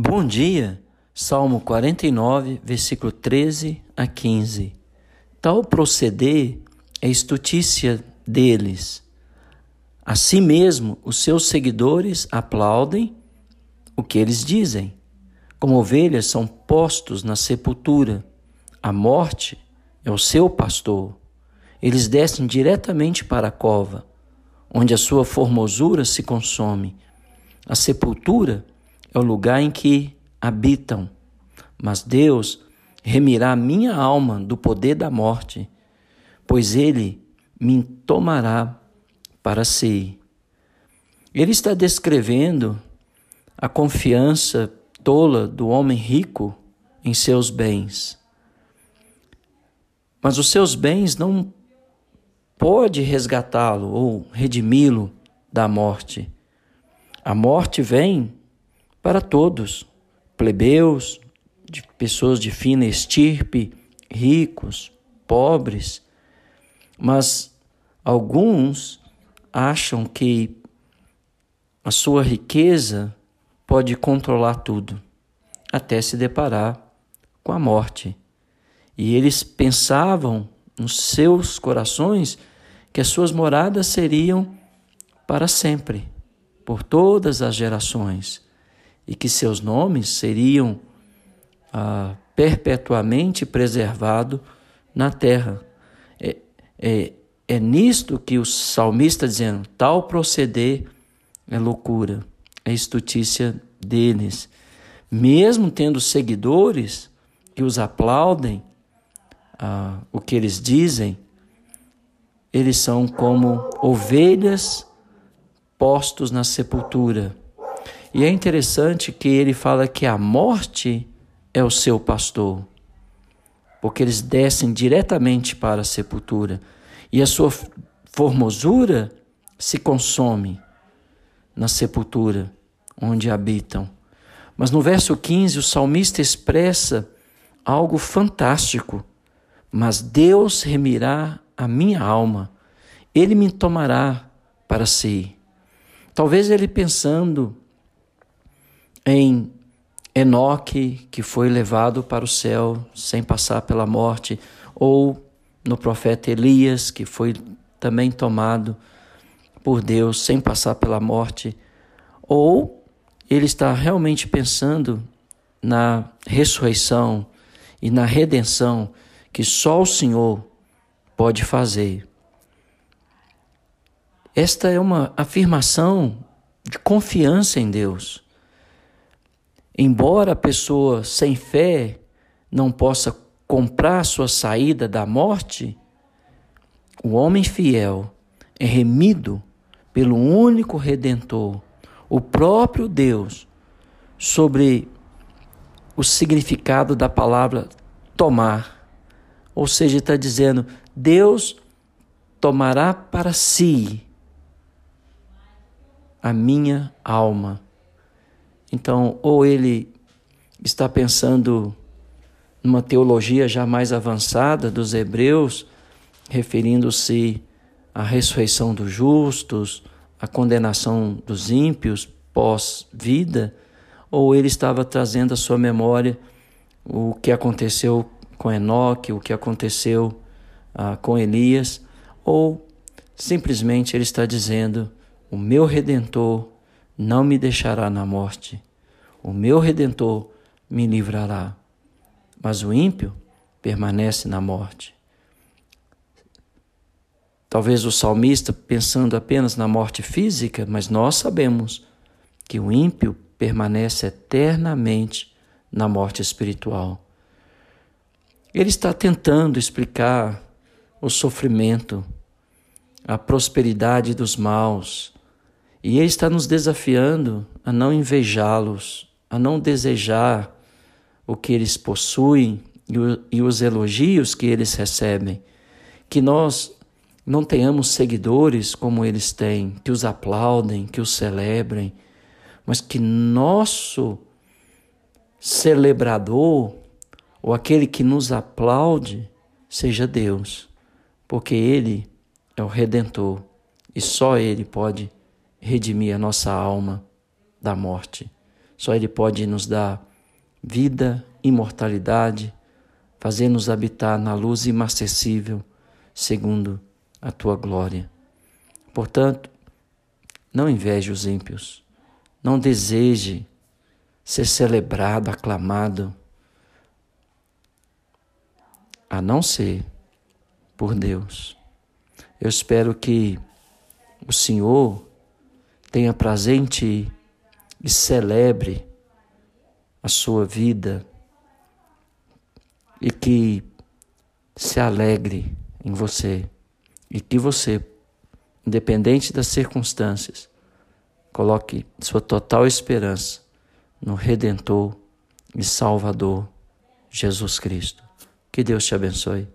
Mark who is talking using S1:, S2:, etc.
S1: Bom dia, Salmo 49, versículo 13 a 15. Tal proceder é estutícia deles. Assim mesmo, os seus seguidores aplaudem o que eles dizem. Como ovelhas são postos na sepultura, a morte é o seu pastor. Eles descem diretamente para a cova, onde a sua formosura se consome. A sepultura é o lugar em que habitam. Mas Deus remirá minha alma do poder da morte, pois ele me tomará para si. Ele está descrevendo a confiança tola do homem rico em seus bens. Mas os seus bens não pode resgatá-lo ou redimi-lo da morte. A morte vem para todos, plebeus, de pessoas de fina estirpe, ricos, pobres, mas alguns acham que a sua riqueza pode controlar tudo, até se deparar com a morte. E eles pensavam nos seus corações que as suas moradas seriam para sempre, por todas as gerações e que seus nomes seriam ah, perpetuamente preservados na terra. É, é, é nisto que o salmista dizendo: tal proceder é loucura, é estutícia deles. Mesmo tendo seguidores que os aplaudem, ah, o que eles dizem, eles são como ovelhas postos na sepultura e é interessante que ele fala que a morte é o seu pastor, porque eles descem diretamente para a sepultura e a sua formosura se consome na sepultura onde habitam. Mas no verso 15, o salmista expressa algo fantástico. Mas Deus remirá a minha alma, ele me tomará para si. Talvez ele pensando em Enoque, que foi levado para o céu sem passar pela morte, ou no profeta Elias, que foi também tomado por Deus sem passar pela morte, ou ele está realmente pensando na ressurreição e na redenção que só o Senhor pode fazer. Esta é uma afirmação de confiança em Deus. Embora a pessoa sem fé não possa comprar sua saída da morte, o homem fiel é remido pelo único redentor, o próprio Deus, sobre o significado da palavra tomar. Ou seja, está dizendo: Deus tomará para si a minha alma. Então, ou ele está pensando numa teologia já mais avançada dos hebreus, referindo-se à ressurreição dos justos, à condenação dos ímpios pós-vida, ou ele estava trazendo à sua memória o que aconteceu com Enoque, o que aconteceu ah, com Elias, ou simplesmente ele está dizendo: o meu redentor não me deixará na morte. O meu redentor me livrará. Mas o ímpio permanece na morte. Talvez o salmista pensando apenas na morte física, mas nós sabemos que o ímpio permanece eternamente na morte espiritual. Ele está tentando explicar o sofrimento, a prosperidade dos maus, e Ele está nos desafiando a não invejá-los, a não desejar o que eles possuem e os elogios que eles recebem. Que nós não tenhamos seguidores como eles têm, que os aplaudem, que os celebrem, mas que nosso celebrador, ou aquele que nos aplaude, seja Deus, porque Ele é o Redentor e só Ele pode redimir a nossa alma da morte. Só Ele pode nos dar vida, imortalidade, fazer-nos habitar na luz inacessível, segundo a tua glória. Portanto, não inveje os ímpios, não deseje ser celebrado, aclamado, a não ser por Deus. Eu espero que o Senhor tenha ti e celebre a sua vida e que se alegre em você e que você, independente das circunstâncias, coloque sua total esperança no Redentor e Salvador Jesus Cristo. Que Deus te abençoe.